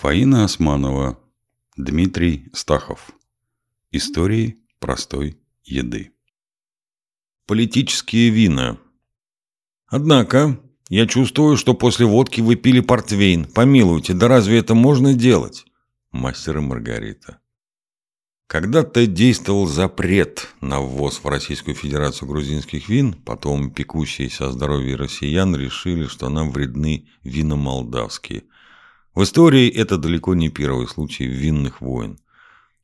Фаина Османова, Дмитрий Стахов. Истории простой еды. Политические вина. Однако, я чувствую, что после водки вы пили портвейн. Помилуйте, да разве это можно делать? Мастер и Маргарита. Когда-то действовал запрет на ввоз в Российскую Федерацию грузинских вин, потом пекущиеся о здоровье россиян решили, что нам вредны вина молдавские – в истории это далеко не первый случай винных войн.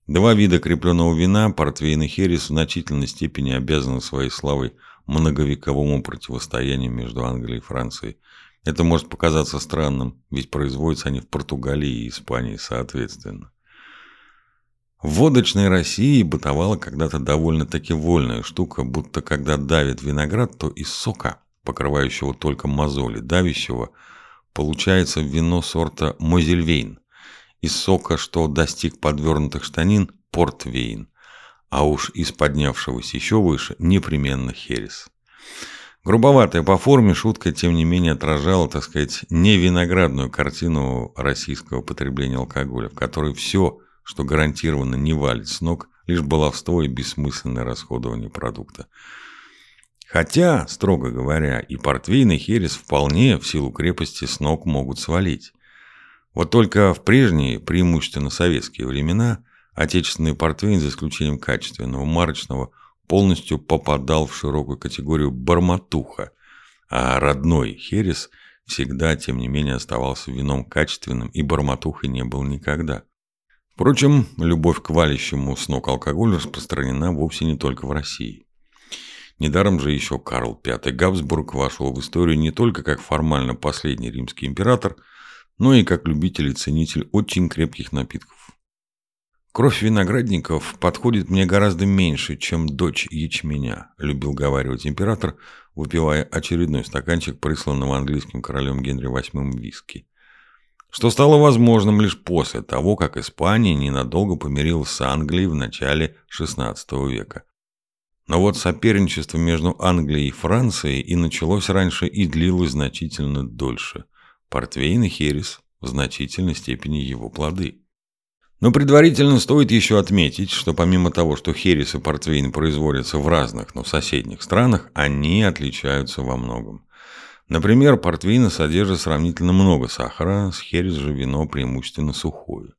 Два вида крепленного вина, портвейн и херес, в значительной степени обязаны своей славой многовековому противостоянию между Англией и Францией. Это может показаться странным, ведь производятся они в Португалии и Испании соответственно. В водочной России бытовала когда-то довольно-таки вольная штука, будто когда давит виноград, то из сока, покрывающего только мозоли, давящего – Получается вино сорта Мозельвейн. Из сока, что достиг подвернутых штанин, портвейн. А уж из поднявшегося еще выше, непременно херес. Грубоватая по форме шутка, тем не менее, отражала, так сказать, не виноградную картину российского потребления алкоголя, в которой все, что гарантированно не валит с ног, лишь баловство и бессмысленное расходование продукта. Хотя, строго говоря, и портвейн, и херес вполне в силу крепости с ног могут свалить. Вот только в прежние, преимущественно советские времена, отечественный портвейн, за исключением качественного, марочного, полностью попадал в широкую категорию барматуха, а родной херес всегда, тем не менее, оставался вином качественным и барматухой не был никогда. Впрочем, любовь к валящему с ног алкоголю распространена вовсе не только в России. Недаром же еще Карл V Габсбург вошел в историю не только как формально последний римский император, но и как любитель и ценитель очень крепких напитков. «Кровь виноградников подходит мне гораздо меньше, чем дочь ячменя», – любил говаривать император, выпивая очередной стаканчик присланного английским королем Генри VIII виски. Что стало возможным лишь после того, как Испания ненадолго помирилась с Англией в начале XVI века. Но вот соперничество между Англией и Францией и началось раньше и длилось значительно дольше. Портвейн и Херес в значительной степени его плоды. Но предварительно стоит еще отметить, что помимо того, что Херес и Портвейн производятся в разных, но соседних странах, они отличаются во многом. Например, портвейна содержит сравнительно много сахара, с Херес же вино преимущественно сухое.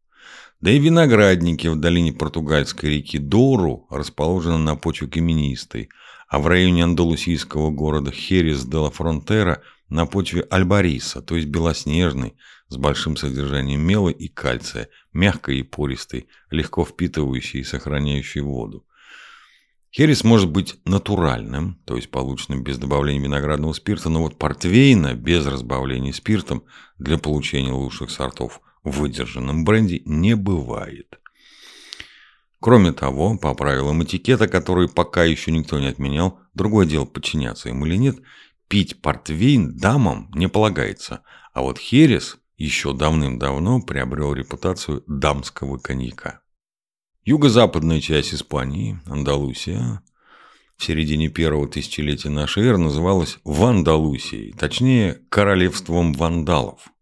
Да и виноградники в долине португальской реки Дору расположены на почве каменистой, а в районе андалусийского города Херес де ла Фронтера на почве альбариса, то есть белоснежной, с большим содержанием мела и кальция, мягкой и пористой, легко впитывающей и сохраняющей воду. Херес может быть натуральным, то есть полученным без добавления виноградного спирта, но вот портвейна без разбавления спиртом для получения лучших сортов в выдержанном бренде не бывает. Кроме того, по правилам этикета, которые пока еще никто не отменял, другое дело подчиняться им или нет, пить портвейн дамам не полагается, а вот херес еще давным-давно приобрел репутацию дамского коньяка. Юго-западная часть Испании, Андалусия, в середине первого тысячелетия нашей эры называлась Вандалусией, точнее, королевством вандалов –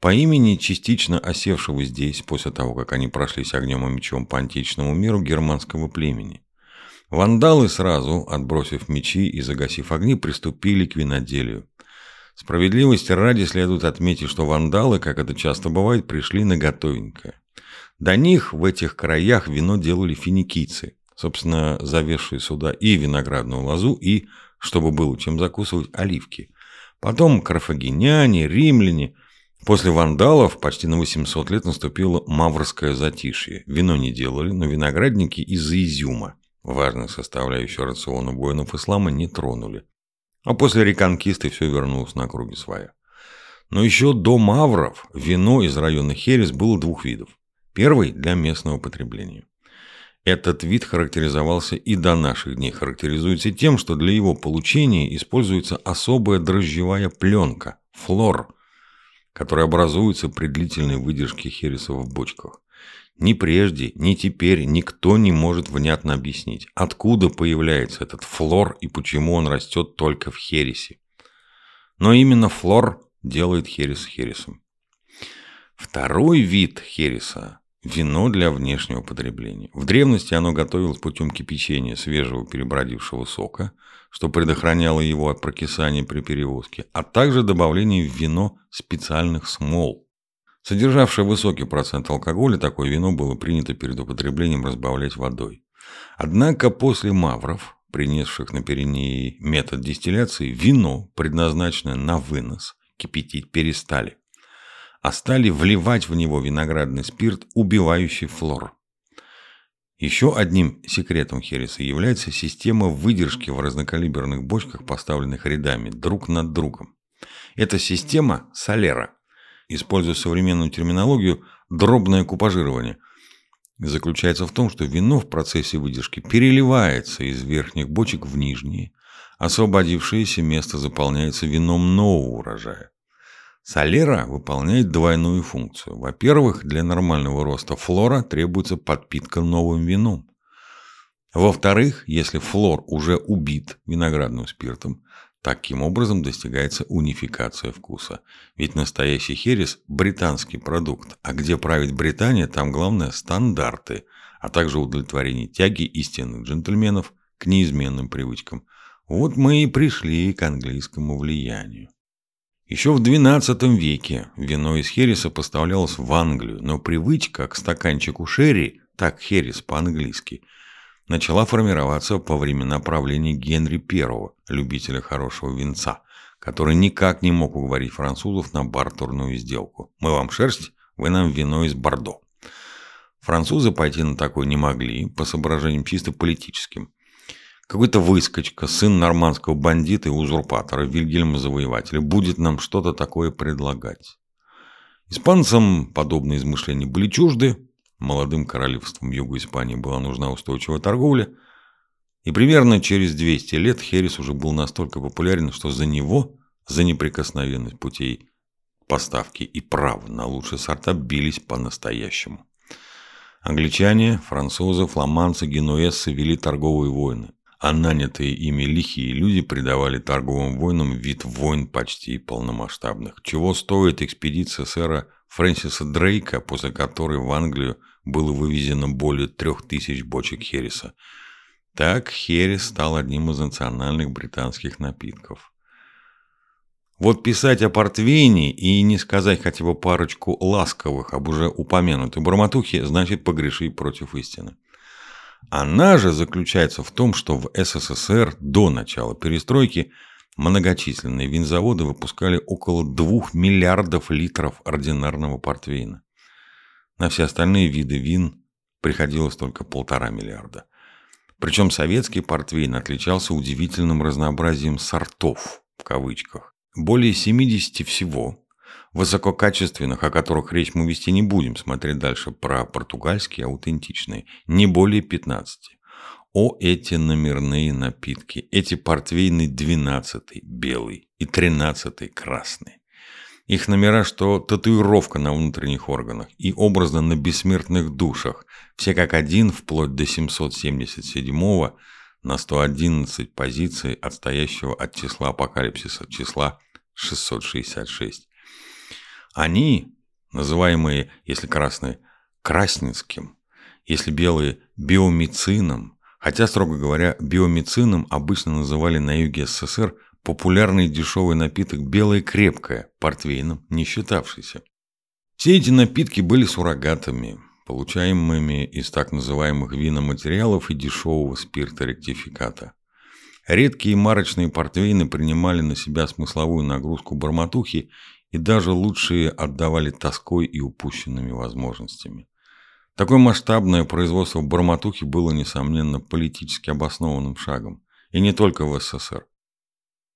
по имени частично осевшего здесь, после того, как они прошлись огнем и мечом по античному миру германского племени. Вандалы сразу, отбросив мечи и загасив огни, приступили к виноделию. Справедливости ради следует отметить, что вандалы, как это часто бывает, пришли на готовенькое. До них в этих краях вино делали финикийцы, собственно, завесшие сюда и виноградную лозу, и, чтобы было чем закусывать, оливки. Потом карфагеняне, римляне – После вандалов почти на 800 лет наступило маврское затишье. Вино не делали, но виноградники из-за изюма, важной составляющей рациона воинов ислама, не тронули. А после реконкисты все вернулось на круги своя. Но еще до мавров вино из района Херес было двух видов. Первый – для местного потребления. Этот вид характеризовался и до наших дней характеризуется тем, что для его получения используется особая дрожжевая пленка – флор – которые образуются при длительной выдержке хереса в бочках. Ни прежде, ни теперь никто не может внятно объяснить, откуда появляется этот флор и почему он растет только в хересе. Но именно флор делает херес хересом. Второй вид хереса – вино для внешнего потребления. В древности оно готовилось путем кипячения свежего перебродившего сока, что предохраняло его от прокисания при перевозке, а также добавление в вино специальных смол. Содержавшее высокий процент алкоголя, такое вино было принято перед употреблением разбавлять водой. Однако после мавров, принесших на Пиренеи метод дистилляции, вино, предназначенное на вынос, кипятить перестали а стали вливать в него виноградный спирт, убивающий флор. Еще одним секретом хереса является система выдержки в разнокалиберных бочках, поставленных рядами друг над другом. Эта система – солера. Используя современную терминологию, дробное купажирование заключается в том, что вино в процессе выдержки переливается из верхних бочек в нижние, освободившееся место заполняется вином нового урожая. Солера выполняет двойную функцию. Во-первых, для нормального роста флора требуется подпитка новым вином. Во-вторых, если флор уже убит виноградным спиртом, таким образом достигается унификация вкуса. Ведь настоящий херес – британский продукт, а где правит Британия, там главное – стандарты, а также удовлетворение тяги истинных джентльменов к неизменным привычкам. Вот мы и пришли к английскому влиянию. Еще в XII веке вино из хереса поставлялось в Англию, но привычка к стаканчику шерри, так херес по-английски, начала формироваться по времена правления Генри I, любителя хорошего винца, который никак не мог уговорить французов на бартерную сделку. Мы вам шерсть, вы нам вино из Бордо. Французы пойти на такое не могли, по соображениям чисто политическим. Какой-то выскочка, сын нормандского бандита и узурпатора Вильгельма Завоевателя будет нам что-то такое предлагать. Испанцам подобные измышления были чужды, молодым королевством юга Испании была нужна устойчивая торговля, и примерно через 200 лет Херес уже был настолько популярен, что за него, за неприкосновенность путей поставки и право на лучшие сорта бились по-настоящему. Англичане, французы, фламандцы, генуэзцы вели торговые войны а нанятые ими лихие люди придавали торговым войнам вид войн почти полномасштабных. Чего стоит экспедиция сэра Фрэнсиса Дрейка, после которой в Англию было вывезено более трех тысяч бочек хереса. Так херес стал одним из национальных британских напитков. Вот писать о портвейне и не сказать хотя бы парочку ласковых об уже упомянутой барматухе, значит погрешить против истины. Она же заключается в том, что в СССР до начала перестройки многочисленные винзаводы выпускали около 2 миллиардов литров ординарного портвейна. На все остальные виды вин приходилось только полтора миллиарда. Причем советский портвейн отличался удивительным разнообразием «сортов», в кавычках. Более 70 всего, высококачественных, о которых речь мы вести не будем, смотреть дальше про португальские аутентичные, не более 15. О, эти номерные напитки, эти портвейны 12 белый и 13 красный. Их номера, что татуировка на внутренних органах и образно на бессмертных душах, все как один, вплоть до 777 на 111 позиций отстоящего от числа апокалипсиса, числа 666. Они, называемые, если красные, красницким, если белые, биомицином, хотя, строго говоря, биомицином обычно называли на юге СССР популярный дешевый напиток белое крепкое, портвейном не считавшийся. Все эти напитки были суррогатами, получаемыми из так называемых виноматериалов и дешевого спирта-ректификата. Редкие марочные портвейны принимали на себя смысловую нагрузку барматухи и даже лучшие отдавали тоской и упущенными возможностями. Такое масштабное производство барматухи было, несомненно, политически обоснованным шагом, и не только в СССР.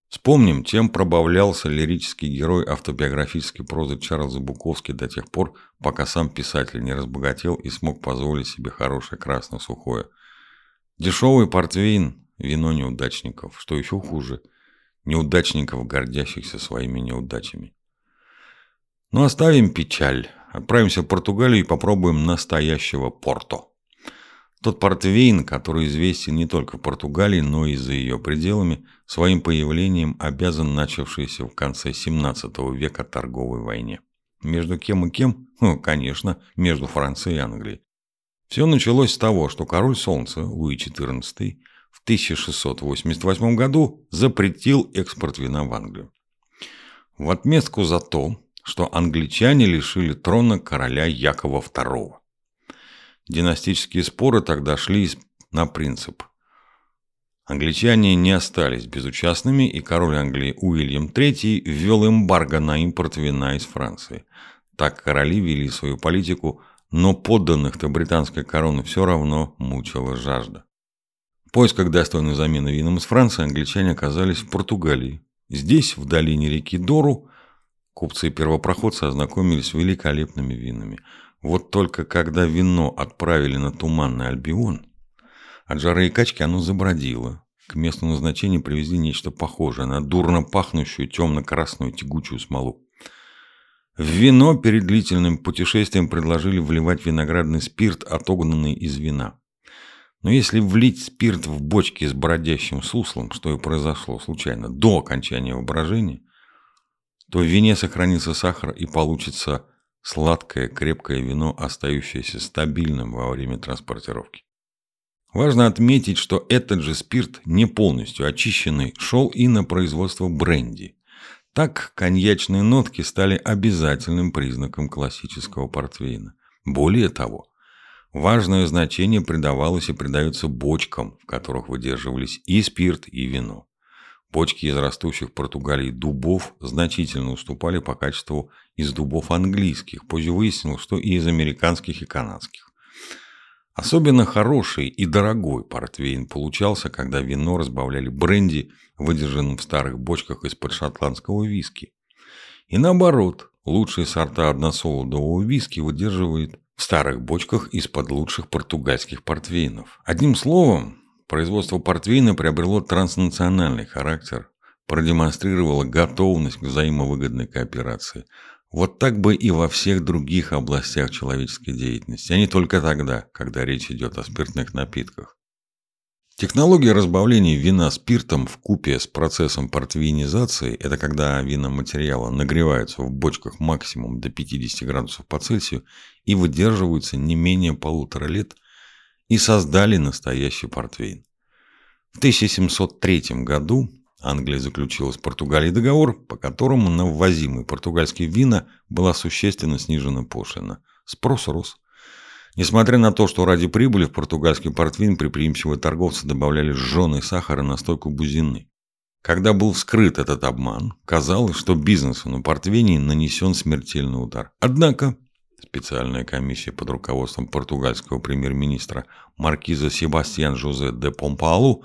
Вспомним, чем пробавлялся лирический герой автобиографической прозы Чарльза Буковски до тех пор, пока сам писатель не разбогател и смог позволить себе хорошее красно-сухое. Дешевый портвейн – вино неудачников, что еще хуже – неудачников, гордящихся своими неудачами. Но оставим печаль. Отправимся в Португалию и попробуем настоящего Порто. Тот портвейн, который известен не только в Португалии, но и за ее пределами, своим появлением обязан начавшейся в конце 17 века торговой войне. Между кем и кем? Ну, конечно, между Францией и Англией. Все началось с того, что король Солнца Луи XIV в 1688 году запретил экспорт вина в Англию. В отместку за то, что англичане лишили трона короля Якова II. Династические споры тогда шли на принцип. Англичане не остались безучастными, и король Англии Уильям III ввел эмбарго на импорт вина из Франции. Так короли вели свою политику, но подданных-то британской короны все равно мучила жажда. В поисках достойной замены винам из Франции англичане оказались в Португалии. Здесь, в долине реки Дору, купцы и первопроходцы ознакомились с великолепными винами. Вот только когда вино отправили на Туманный Альбион, от жары и качки оно забродило. К месту назначения привезли нечто похожее на дурно пахнущую темно-красную тягучую смолу. В вино перед длительным путешествием предложили вливать виноградный спирт, отогнанный из вина. Но если влить спирт в бочки с бродящим суслом, что и произошло случайно до окончания воображения, то в вине сохранится сахар и получится сладкое крепкое вино, остающееся стабильным во время транспортировки. Важно отметить, что этот же спирт, не полностью очищенный, шел и на производство бренди. Так коньячные нотки стали обязательным признаком классического портвейна. Более того, важное значение придавалось и придается бочкам, в которых выдерживались и спирт, и вино. Бочки из растущих в Португалии дубов значительно уступали по качеству из дубов английских. Позже выяснилось, что и из американских и канадских. Особенно хороший и дорогой портвейн получался, когда вино разбавляли бренди, выдержанным в старых бочках из-под шотландского виски. И наоборот, лучшие сорта односолодового виски выдерживают в старых бочках из-под лучших португальских портвейнов. Одним словом, производство портвейна приобрело транснациональный характер, продемонстрировало готовность к взаимовыгодной кооперации, вот так бы и во всех других областях человеческой деятельности, а не только тогда, когда речь идет о спиртных напитках. Технология разбавления вина спиртом в купе с процессом портвинизации – это когда виноматериалы нагреваются в бочках максимум до 50 градусов по Цельсию и выдерживаются не менее полутора лет, и создали настоящий портвейн. В 1703 году Англия заключила с Португалией договор, по которому на ввозимые португальские вина была существенно снижена пошлина. Спрос рос. Несмотря на то, что ради прибыли в португальский портвейн предприимчивые торговцы добавляли жженый сахар и настойку бузины. Когда был вскрыт этот обман, казалось, что бизнесу на портвейне нанесен смертельный удар. Однако специальная комиссия под руководством португальского премьер-министра маркиза Себастьян Жозе де Помпалу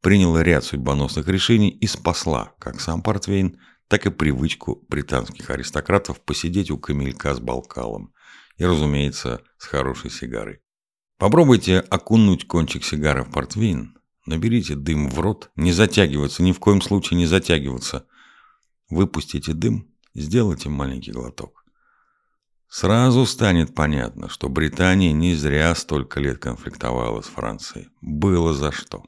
приняла ряд судьбоносных решений и спасла как сам портвейн, так и привычку британских аристократов посидеть у камелька с балкалом и, разумеется, с хорошей сигарой. Попробуйте окунуть кончик сигары в портвейн, наберите дым в рот, не затягиваться, ни в коем случае не затягиваться. Выпустите дым, сделайте маленький глоток. Сразу станет понятно, что Британия не зря столько лет конфликтовала с Францией. Было за что.